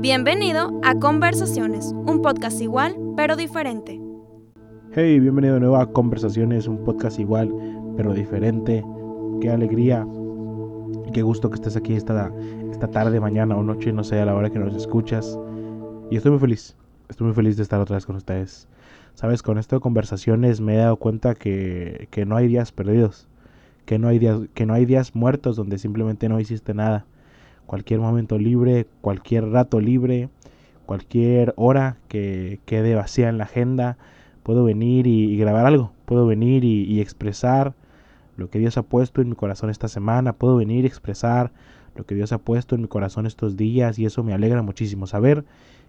Bienvenido a Conversaciones, un podcast igual pero diferente. Hey, bienvenido de nuevo a Conversaciones, un podcast igual pero diferente. Qué alegría qué gusto que estés aquí esta, esta tarde, mañana o noche, no sé a la hora que nos escuchas. Y estoy muy feliz, estoy muy feliz de estar otra vez con ustedes. Sabes, con esto de conversaciones me he dado cuenta que, que no hay días perdidos, que no, hay días, que no hay días muertos donde simplemente no hiciste nada cualquier momento libre, cualquier rato libre, cualquier hora que quede vacía en la agenda, puedo venir y, grabar algo, puedo venir y, expresar lo que Dios ha puesto en mi corazón esta semana, puedo venir y expresar lo que Dios ha puesto en mi corazón estos días y eso me alegra muchísimo. Saber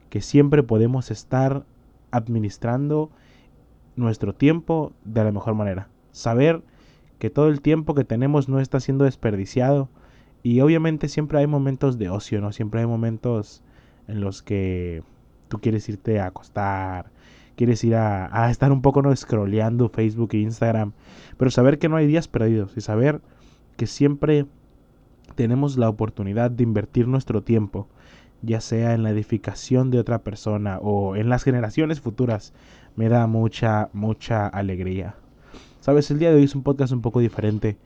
que siempre podemos estar administrando nuestro tiempo de la mejor manera. Saber que todo el tiempo que tenemos no está siendo desperdiciado, y obviamente siempre hay momentos de ocio, ¿no? Siempre hay momentos en los que tú quieres irte a acostar, quieres ir a, estar un poco no scrolleando Facebook e Instagram, pero saber que no hay días perdidos y saber que siempre tenemos la oportunidad de invertir nuestro tiempo, ya sea en la edificación de otra persona o en las generaciones futuras, me da mucha, mucha alegría. Sabes, el día de hoy es un podcast un poco diferente.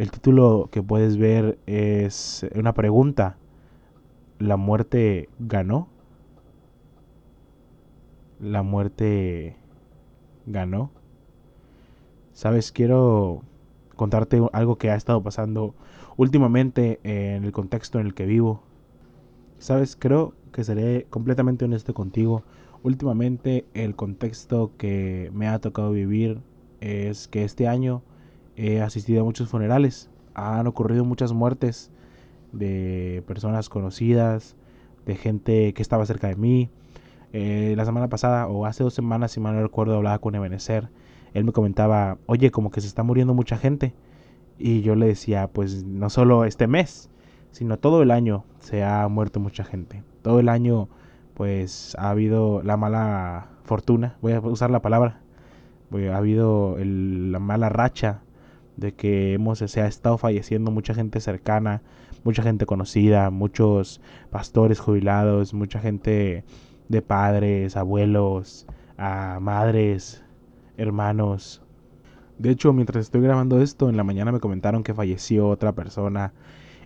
El título que puedes ver es una pregunta. ¿La muerte ganó? ¿La muerte ganó? Sabes, quiero contarte algo que ha estado pasando últimamente en el contexto en el que vivo. Sabes, creo que seré completamente honesto contigo. Últimamente el contexto que me ha tocado vivir es que este año He asistido a muchos funerales. Han ocurrido muchas muertes de personas conocidas, de gente que estaba cerca de mí. Eh, la semana pasada, o hace dos semanas, si mal no recuerdo, hablaba con Ebenezer. Él me comentaba, oye, como que se está muriendo mucha gente. Y yo le decía, pues no solo este mes, sino todo el año se ha muerto mucha gente. Todo el año, pues ha habido la mala fortuna, voy a usar la palabra, ha habido la mala racha de que hemos, se ha estado falleciendo mucha gente cercana, mucha gente conocida, muchos pastores jubilados, mucha gente de padres, abuelos, a madres, hermanos. De hecho, mientras estoy grabando esto, en la mañana me comentaron que falleció otra persona.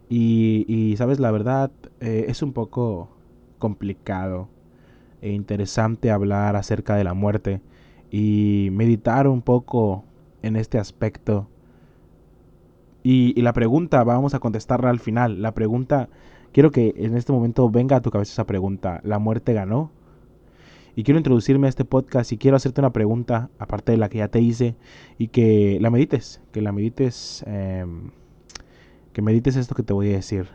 Y, sabes, la verdad eh, es un poco complicado e interesante hablar acerca de la muerte y meditar un poco en este aspecto y, la pregunta, vamos a contestarla al final. La pregunta, quiero que en este momento venga a tu cabeza esa pregunta. ¿La muerte ganó? Y quiero introducirme a este podcast y quiero hacerte una pregunta, aparte de la que ya te hice, y que la medites, que la medites, em, que medites esto que te voy a decir.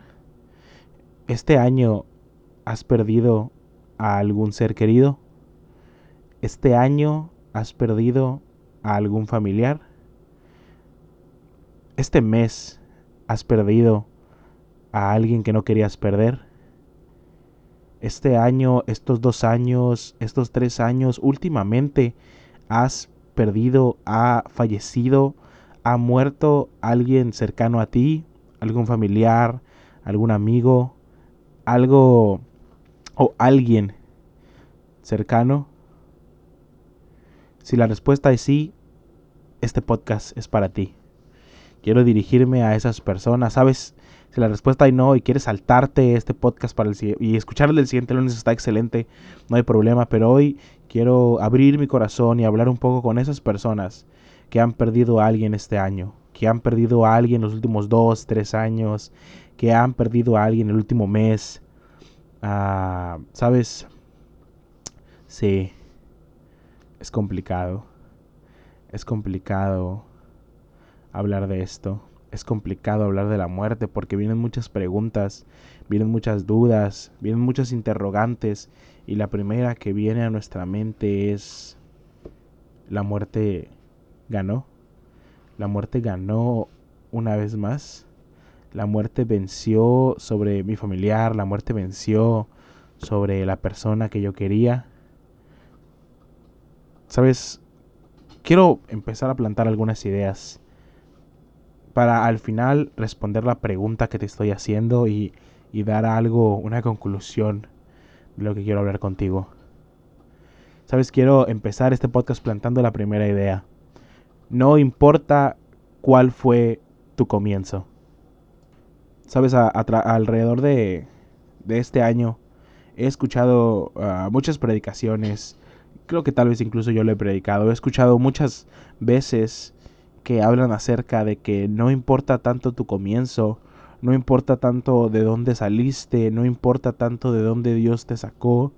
Este año has perdido a algún ser querido. Este año has perdido a algún familiar este mes has perdido a alguien que no querías perder. Este año, estos dos años, estos tres años, últimamente has perdido, ha fallecido, ha muerto alguien cercano a ti, algún familiar, algún amigo, algo o alguien cercano. Si la respuesta es sí, este podcast es para ti quiero dirigirme a esas personas, ¿sabes? Si la respuesta es no y quieres saltarte este podcast para el y escuchar el siguiente lunes está excelente, no hay problema, pero hoy quiero abrir mi corazón y hablar un poco con esas personas que han perdido a alguien este año, que han perdido a alguien los últimos dos, tres años, que han perdido a alguien el último mes. Ah, ¿Sabes? Sí, es complicado. Es complicado hablar de esto. Es complicado hablar de la muerte porque vienen muchas preguntas, vienen muchas dudas, vienen muchas interrogantes y la primera que viene a nuestra mente es la muerte ganó. La muerte ganó una vez más. La muerte venció sobre mi familiar, la muerte venció sobre la persona que yo quería. Sabes, quiero empezar a plantar algunas ideas para al final responder la pregunta que te estoy haciendo y, dar algo, una conclusión de lo que quiero hablar contigo. Sabes, quiero empezar este podcast plantando la primera idea. No importa cuál fue tu comienzo. Sabes, alrededor de, de, este año he escuchado ah, muchas predicaciones. Creo que tal vez incluso yo lo he predicado. He escuchado muchas veces que hablan acerca de que no importa tanto tu comienzo, no importa tanto de dónde saliste, no importa tanto de dónde Dios te sacó,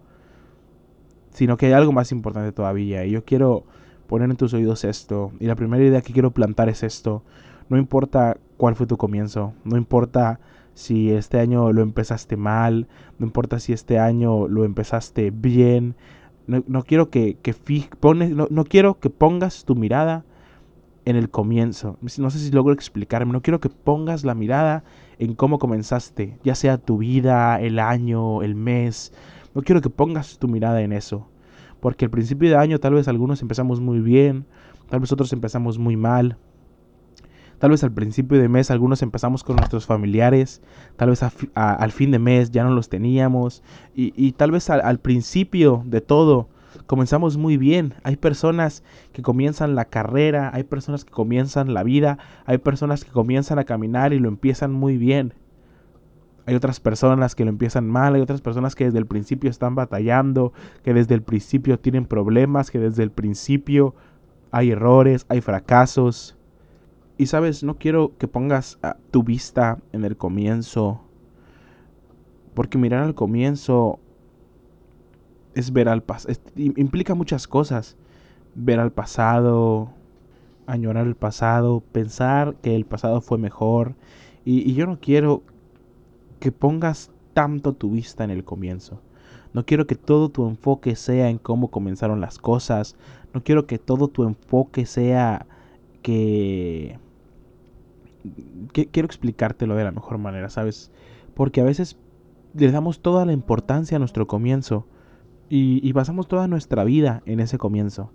sino que hay algo más importante todavía. Y yo quiero poner en tus oídos esto. Y la primera idea que quiero plantar es esto. No importa cuál fue tu comienzo, no importa si este año lo empezaste mal, no importa si este año lo empezaste bien. No, quiero que, que pones, no, no quiero que pongas tu mirada en el comienzo. No sé si logro explicarme. No quiero que pongas la mirada en cómo comenzaste, ya sea tu vida, el año, el mes. No quiero que pongas tu mirada en eso. Porque al principio de año tal vez algunos empezamos muy bien, tal vez otros empezamos muy mal. Tal vez al principio de mes algunos empezamos con nuestros familiares, tal vez al fin de mes ya no los teníamos y, tal vez al principio de todo comenzamos muy bien. Hay personas que comienzan la carrera, hay personas que comienzan la vida, hay personas que comienzan a caminar y lo empiezan muy bien. Hay otras personas que lo empiezan mal, hay otras personas que desde el principio están batallando, que desde el principio tienen problemas, que desde el principio hay errores, hay fracasos. Y sabes, no quiero que pongas ah, tu vista en el comienzo, porque mirar al comienzo es ver al pasado, implica muchas cosas. Ver al pasado, añorar el pasado, pensar que el pasado fue mejor. y yo no quiero que pongas tanto tu vista en el comienzo. No quiero que todo tu enfoque sea en cómo comenzaron las cosas. No quiero que todo tu enfoque sea que... quiero explicártelo de la mejor manera, ¿sabes? Porque a veces le damos toda la importancia a nuestro comienzo y, y basamos toda nuestra vida en ese comienzo.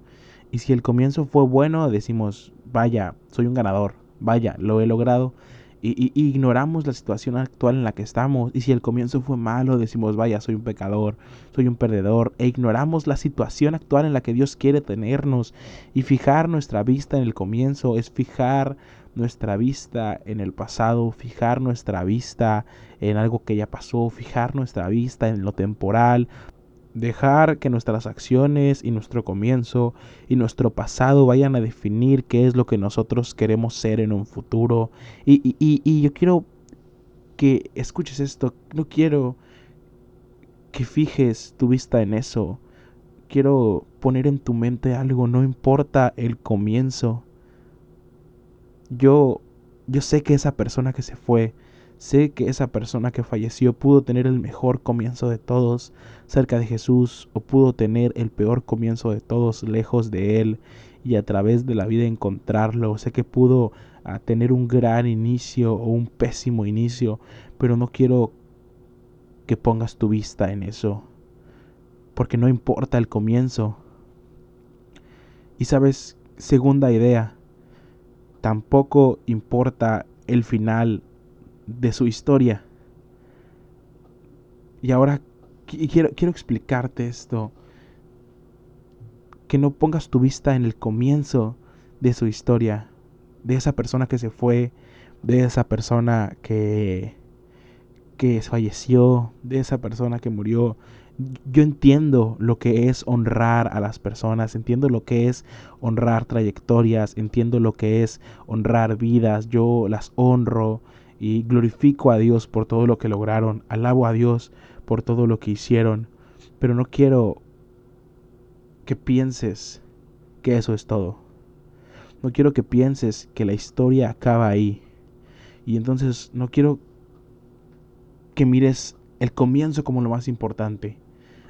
Y si el comienzo fue bueno, decimos, vaya, soy un ganador, vaya, lo he logrado y, ignoramos la situación actual en la que estamos. Y si el comienzo fue malo, decimos, vaya, soy un pecador, soy un perdedor. E ignoramos la situación actual en la que Dios quiere tenernos. Y fijar nuestra vista en el comienzo es fijar nuestra vista en el pasado, fijar nuestra vista en algo que ya pasó, fijar nuestra vista en lo temporal, Dejar que nuestras acciones y nuestro comienzo y nuestro pasado vayan a definir qué es lo que nosotros queremos ser en un futuro. Y, y, yo quiero que escuches esto. No quiero que fijes tu vista en eso. Quiero poner en tu mente algo. No importa el comienzo. Yo, yo sé que esa persona que se fue Sé que esa persona que falleció pudo tener el mejor comienzo de todos cerca de Jesús o pudo tener el peor comienzo de todos lejos de Él y a través de la vida encontrarlo. Sé que pudo ah, tener un gran inicio o un pésimo inicio, pero no quiero que pongas tu vista en eso, porque no importa el comienzo. Y sabes, segunda idea, tampoco importa el final de su historia. Y ahora quiero, quiero explicarte esto. Que no pongas tu vista en el comienzo de su historia. De esa persona que se fue. De esa persona que, que falleció. De esa persona que murió. Yo entiendo lo que es honrar a las personas, entiendo lo que es honrar trayectorias, entiendo lo que es honrar vidas, yo las honro, y glorifico a Dios por todo lo que lograron, alabo a Dios por todo lo que hicieron, pero no quiero que pienses que eso es todo. No quiero que pienses que la historia acaba ahí. Y entonces no quiero que mires el comienzo como lo más importante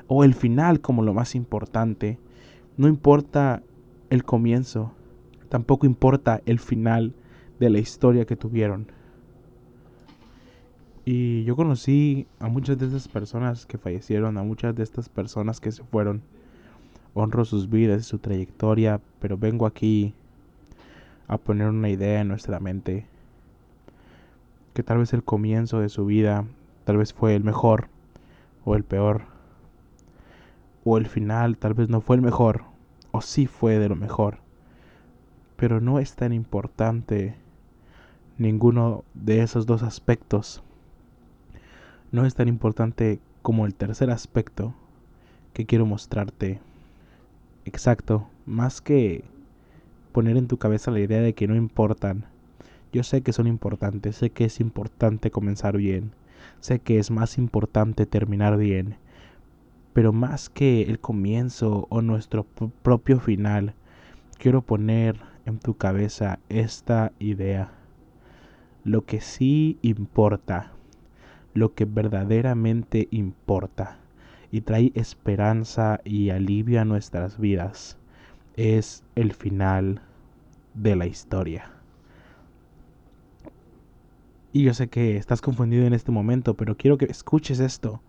o el final como lo más importante. No importa el comienzo, tampoco importa el final de la historia que tuvieron. Y yo conocí a muchas de estas personas que fallecieron, a muchas de estas personas que se fueron. Honro sus vidas y su trayectoria, pero vengo aquí a poner una idea en nuestra mente. Que tal vez el comienzo de su vida, tal vez fue el mejor o el peor. o el final tal vez no fue el mejor, o sí fue de lo mejor, pero no es tan importante ninguno de esos dos aspectos. No es tan importante como el tercer aspecto que quiero mostrarte. Exacto, más que poner en tu cabeza la idea de que no importan. Yo sé que son importantes, sé que es importante comenzar bien, sé que es más importante terminar bien, pero más que el comienzo o nuestro propio final, quiero poner en tu cabeza esta idea. Lo que sí importa, lo que verdaderamente importa y trae esperanza y alivio a nuestras vidas, es el final de la historia. Y yo sé que estás confundido en este momento, pero quiero que escuches esto.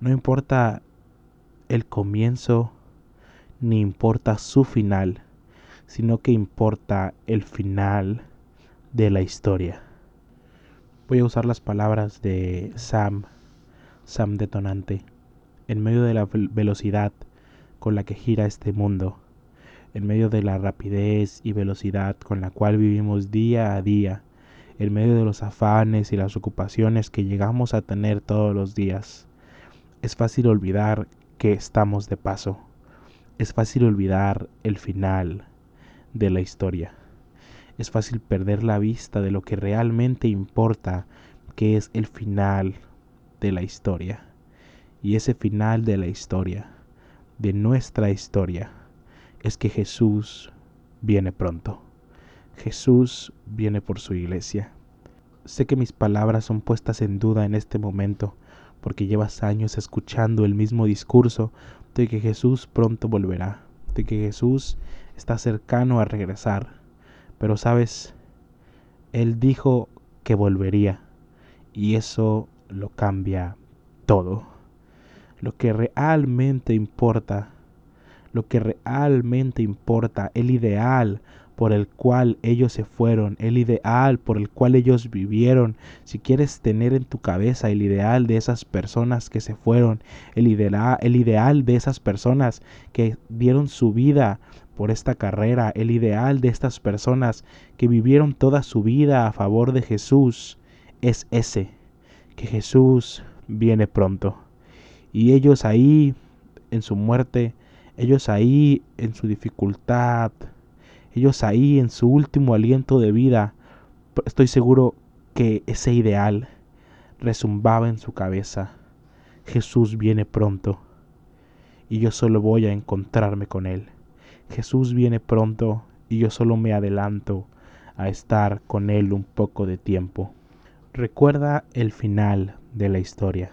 No importa el comienzo, ni importa su final, sino que importa el final de la historia. Voy a usar las palabras de Sam, Sam Detonante, en medio de la velocidad con la que gira este mundo, en medio de la rapidez y velocidad con la cual vivimos día a día, en medio de los afanes y las ocupaciones que llegamos a tener todos los días. Es fácil olvidar que estamos de paso. Es fácil olvidar el final de la historia. Es fácil perder la vista de lo que realmente importa, que es el final de la historia. Y ese final de la historia, de nuestra historia, es que Jesús viene pronto. Jesús viene por su iglesia. Sé que mis palabras son puestas en duda en este momento, porque llevas años escuchando el mismo discurso de que Jesús pronto volverá, de que Jesús está cercano a regresar. Pero sabes, Él dijo que volvería y eso lo cambia todo. Lo que realmente importa, lo que realmente importa, el ideal por el cual ellos se fueron, el ideal por el cual ellos vivieron, si quieres tener en tu cabeza el ideal de esas personas que se fueron, el ideal, el ideal de esas personas que dieron su vida por esta carrera, el ideal de estas personas que vivieron toda su vida a favor de Jesús, es ese, que Jesús viene pronto. Y ellos ahí en su muerte, ellos ahí en su dificultad, ellos ahí en su último aliento de vida, estoy seguro que ese ideal resumbaba en su cabeza. Jesús viene pronto y yo solo voy a encontrarme con Él. Jesús viene pronto y yo solo me adelanto a estar con Él un poco de tiempo. Recuerda el final de la historia.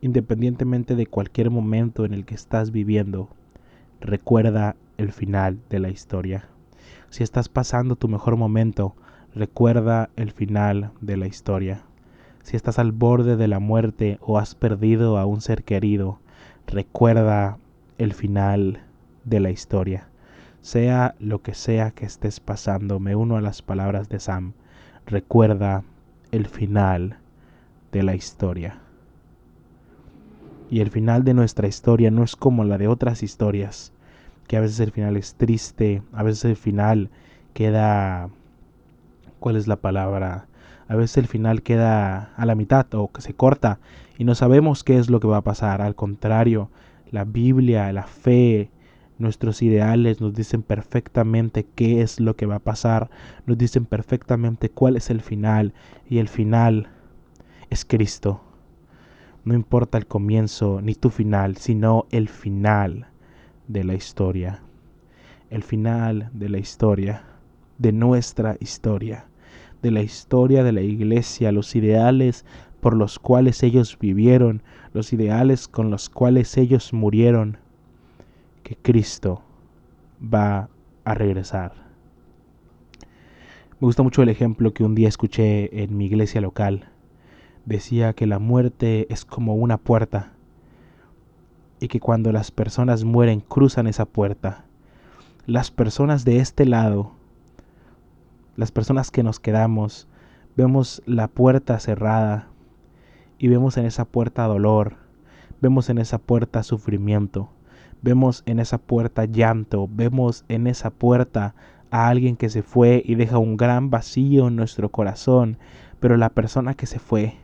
Independientemente de cualquier momento en el que estás viviendo, recuerda el final de la historia. Si estás pasando tu mejor momento, recuerda el final de la historia. Si estás al borde de la muerte o has perdido a un ser querido, recuerda el final de la historia. Sea lo que sea que estés pasando, me uno a las palabras de Sam. Recuerda el final de la historia. Y el final de nuestra historia no es como la de otras historias, que a veces el final es triste, a veces el final queda... ¿Cuál es la palabra? A veces el final queda a la mitad o que se corta y no sabemos qué es lo que va a pasar. Al contrario, la Biblia, la fe, nuestros ideales nos dicen perfectamente qué es lo que va a pasar, nos dicen perfectamente cuál es el final y el final es Cristo. No importa el comienzo ni tu final, sino el final de la historia. El final de la historia, de nuestra historia, de la historia de la iglesia, los ideales por los cuales ellos vivieron, los ideales con los cuales ellos murieron, que Cristo va a regresar. Me gusta mucho el ejemplo que un día escuché en mi iglesia local decía que la muerte es como una puerta y que cuando las personas mueren cruzan esa puerta. Las personas de este lado, las personas que nos quedamos, vemos la puerta cerrada y vemos en esa puerta dolor, vemos en esa puerta sufrimiento, vemos en esa puerta llanto, vemos en esa puerta a alguien que se fue y deja un gran vacío en nuestro corazón, pero la persona que se fue,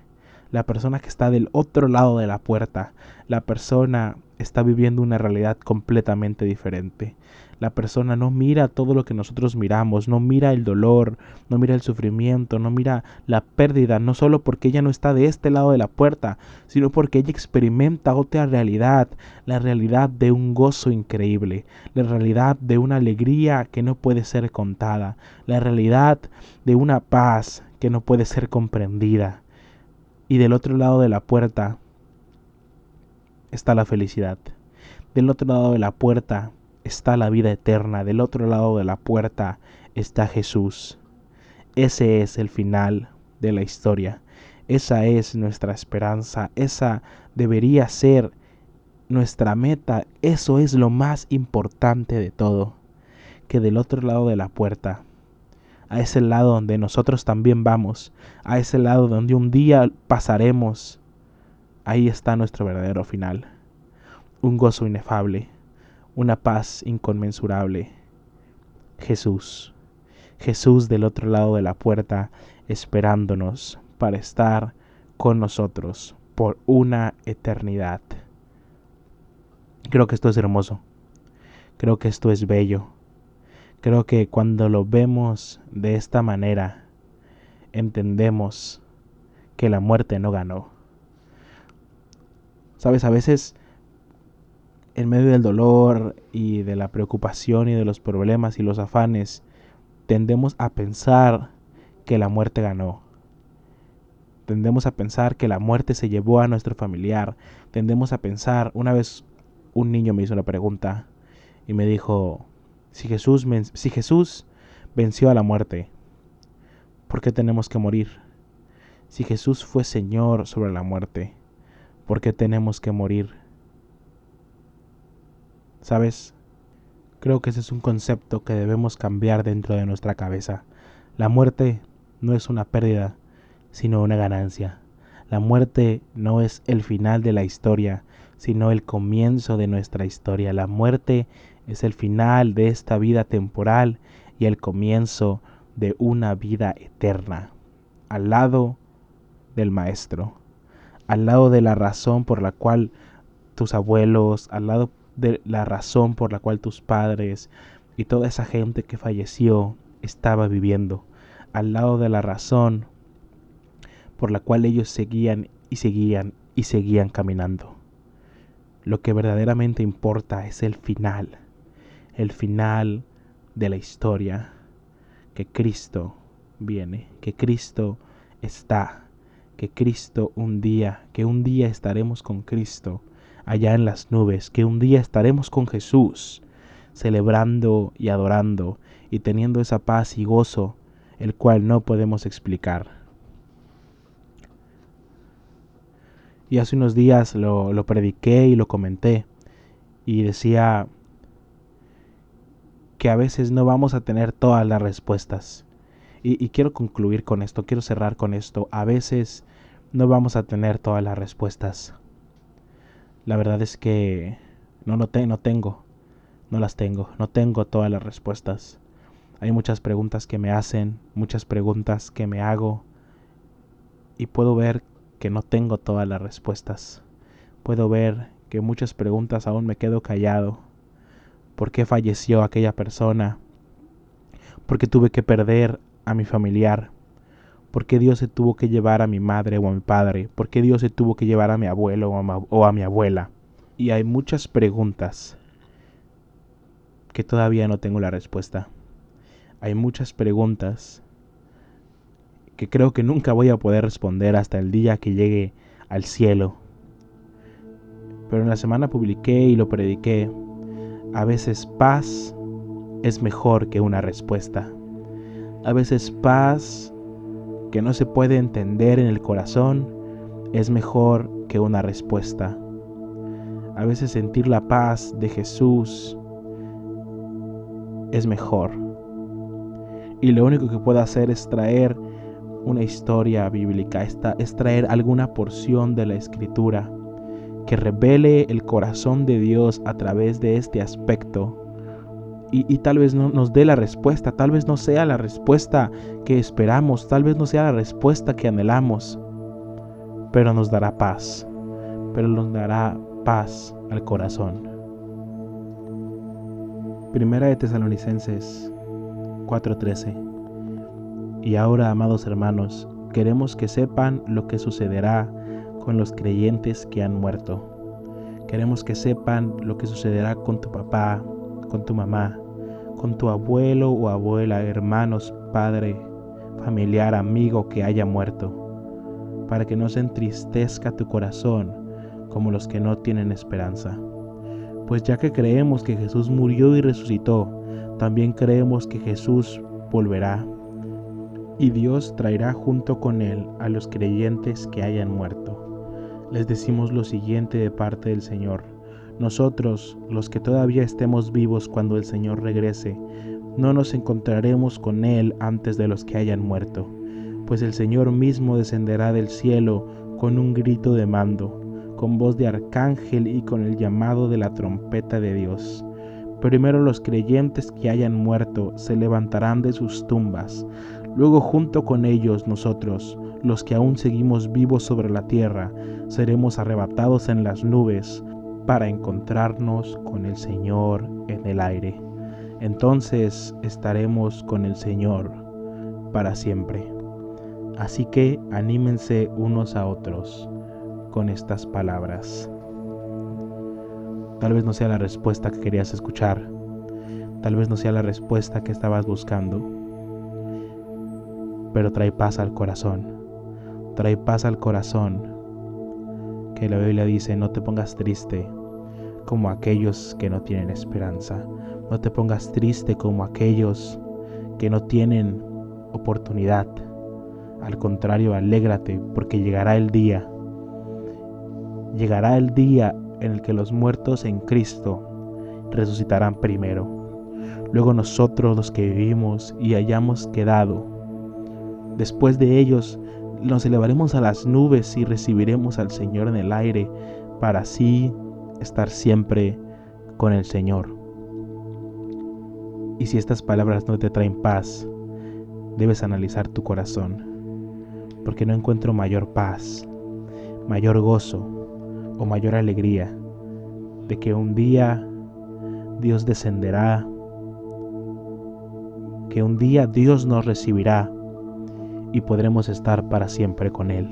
la persona que está del otro lado de la puerta, la persona está viviendo una realidad completamente diferente. La persona no mira todo lo que nosotros miramos, no mira el dolor, no mira el sufrimiento, no mira la pérdida, no solo porque ella no está de este lado de la puerta, sino porque ella experimenta otra realidad, la realidad de un gozo increíble, la realidad de una alegría que no puede ser contada, la realidad de una paz que no puede ser comprendida. Y del otro lado de la puerta está la felicidad. Del otro lado de la puerta está la vida eterna. Del otro lado de la puerta está Jesús. Ese es el final de la historia. Esa es nuestra esperanza. Esa debería ser nuestra meta. Eso es lo más importante de todo. Que del otro lado de la puerta, a ese lado donde nosotros también vamos, a ese lado donde un día pasaremos, ahí está nuestro verdadero final. Un gozo inefable, una paz inconmensurable. Jesús, Jesús del otro lado de la puerta, esperándonos para estar con nosotros por una eternidad. Creo que esto es hermoso. Creo que esto es bello. Creo que cuando lo vemos de esta manera, entendemos que la muerte no ganó. Sabes, a veces en medio del dolor y de la preocupación y de los problemas y los afanes, tendemos a pensar que la muerte ganó. Tendemos a pensar que la muerte se llevó a nuestro familiar. Tendemos a pensar, una vez un niño me hizo una pregunta y me dijo, si Jesús, si Jesús venció a la muerte, ¿por qué tenemos que morir? Si Jesús fue Señor sobre la muerte, ¿por qué tenemos que morir? ¿Sabes? Creo que ese es un concepto que debemos cambiar dentro de nuestra cabeza. La muerte no es una pérdida, sino una ganancia. La muerte no es el final de la historia, sino el comienzo de nuestra historia. La muerte es el final de esta vida temporal y el comienzo de una vida eterna, al lado del Maestro, al lado de la razón por la cual tus abuelos, al lado de la razón por la cual tus padres y toda esa gente que falleció estaba viviendo, al lado de la razón por la cual ellos seguían y seguían y seguían caminando. Lo que verdaderamente importa es el final, el final de la historia, que Cristo viene, que Cristo está, que Cristo un día, que un día estaremos con Cristo allá en las nubes, que un día estaremos con Jesús, celebrando y adorando y teniendo esa paz y gozo, el cual no podemos explicar. Y hace unos días lo, lo prediqué y lo comenté y decía que a veces no vamos a tener todas las respuestas. Y, y, quiero concluir con esto, quiero cerrar con esto. A veces no vamos a tener todas las respuestas. La verdad es que no, no, no tengo, no las tengo, no tengo todas las respuestas. Hay muchas preguntas que me hacen, muchas preguntas que me hago y puedo ver que no tengo todas las respuestas. Puedo ver que muchas preguntas aún me quedo callado. ¿Por qué falleció aquella persona? ¿Por qué tuve que perder a mi familiar? ¿Por qué Dios se tuvo que llevar a mi madre o a mi padre? ¿Por qué Dios se tuvo que llevar a mi abuelo o a, mi abuela? Y hay muchas preguntas que todavía no tengo la respuesta. Hay muchas preguntas que creo que nunca voy a poder responder hasta el día que llegue al cielo. Pero en la semana publiqué y lo prediqué. A veces paz es mejor que una respuesta. A veces paz que no se puede entender en el corazón es mejor que una respuesta. A veces sentir la paz de Jesús es mejor. Y lo único que puedo hacer es traer una historia bíblica, es traer alguna porción de la escritura que revele el corazón de Dios a través de este aspecto. Y, tal vez no nos dé la respuesta, tal vez no sea la respuesta que esperamos, tal vez no sea la respuesta que anhelamos, pero nos dará paz, pero nos dará paz al corazón. Primera de Tesalonicenses 4:13 Y ahora, amados hermanos, queremos que sepan lo que sucederá con los creyentes que han muerto. Queremos que sepan lo que sucederá con tu papá, con tu mamá, con tu abuelo o abuela, hermanos, padre, familiar, amigo que haya muerto, para que no se entristezca tu corazón como los que no tienen esperanza. Pues ya que creemos que Jesús murió y resucitó, también creemos que Jesús volverá y Dios traerá junto con él a los creyentes que hayan muerto les decimos lo siguiente de parte del Señor. Nosotros, los que todavía estemos vivos cuando el Señor regrese, no nos encontraremos con Él antes de los que hayan muerto, pues el Señor mismo descenderá del cielo con un grito de mando, con voz de arcángel y con el llamado de la trompeta de Dios. Primero los creyentes que hayan muerto se levantarán de sus tumbas, luego junto con ellos nosotros, los que aún seguimos vivos sobre la tierra, seremos arrebatados en las nubes para encontrarnos con el Señor en el aire. Entonces estaremos con el Señor para siempre. Así que anímense unos a otros con estas palabras. Tal vez no sea la respuesta que querías escuchar. Tal vez no sea la respuesta que estabas buscando. Pero trae paz al corazón trae paz al corazón. Que la Biblia dice, no te pongas triste como aquellos que no tienen esperanza. No te pongas triste como aquellos que no tienen oportunidad. Al contrario, alégrate porque llegará el día. Llegará el día en el que los muertos en Cristo resucitarán primero. Luego nosotros los que vivimos y hayamos quedado, después de ellos nos elevaremos a las nubes y recibiremos al Señor en el aire para así estar siempre con el Señor. Y si estas palabras no te traen paz, debes analizar tu corazón, porque no encuentro mayor paz, mayor gozo o mayor alegría de que un día Dios descenderá, que un día Dios nos recibirá y podremos estar para siempre con Él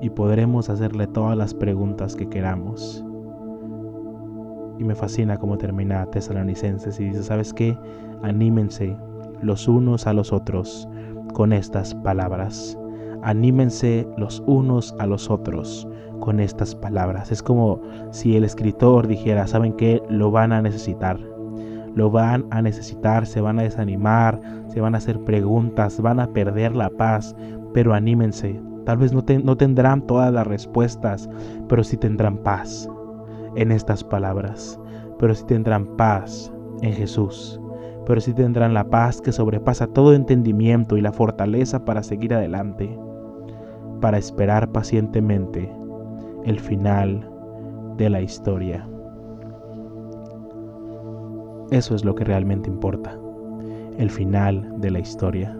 y podremos hacerle todas las preguntas que queramos. Y me fascina cómo termina Tesalonicenses y dice, ¿sabes qué? Anímense los unos a los otros con estas palabras. Anímense los unos a los otros con estas palabras. Es como si el escritor dijera, ¿saben qué? Lo van a necesitar lo van a necesitar, se van a desanimar, se van a hacer preguntas, van a perder la paz, pero anímense. Tal vez no, no tendrán todas las respuestas, pero sí tendrán paz en estas palabras, pero sí tendrán paz en Jesús, pero sí tendrán la paz que sobrepasa todo entendimiento y la fortaleza para seguir adelante, para esperar pacientemente el final de la historia. Eso es lo que realmente importa, el final de la historia.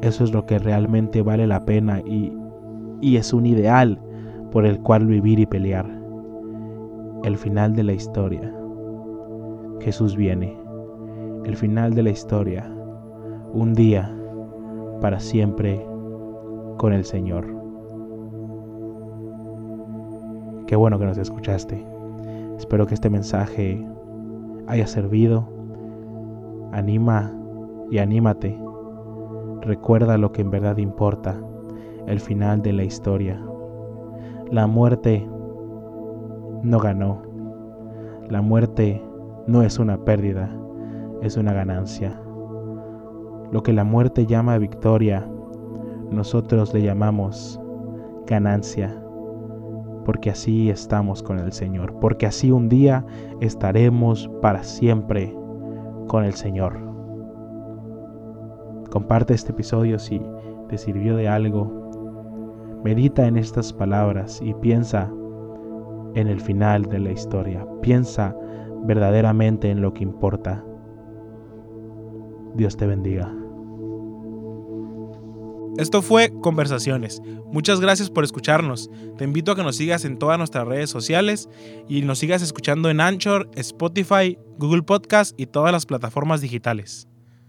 Eso es lo que realmente vale la pena y, y es un ideal por el cual vivir y pelear. El final de la historia. Jesús viene. El final de la historia. Un día para siempre con el Señor. Qué bueno que nos escuchaste. Espero que este mensaje haya servido. Anima y anímate. Recuerda lo que en verdad importa, el final de la historia. La muerte no ganó. La muerte no es una pérdida, es una ganancia. Lo que la muerte llama victoria, nosotros le llamamos ganancia porque así estamos con el Señor, porque así un día estaremos para siempre con el Señor. Comparte este episodio si te sirvió de algo. Medita en estas palabras y piensa en el final de la historia. Piensa verdaderamente en lo que importa. Dios te bendiga. Esto fue Conversaciones. Muchas gracias por escucharnos. Te invito a que nos sigas en todas nuestras redes sociales y nos sigas escuchando en Anchor, Spotify, Google Podcast y todas las plataformas digitales.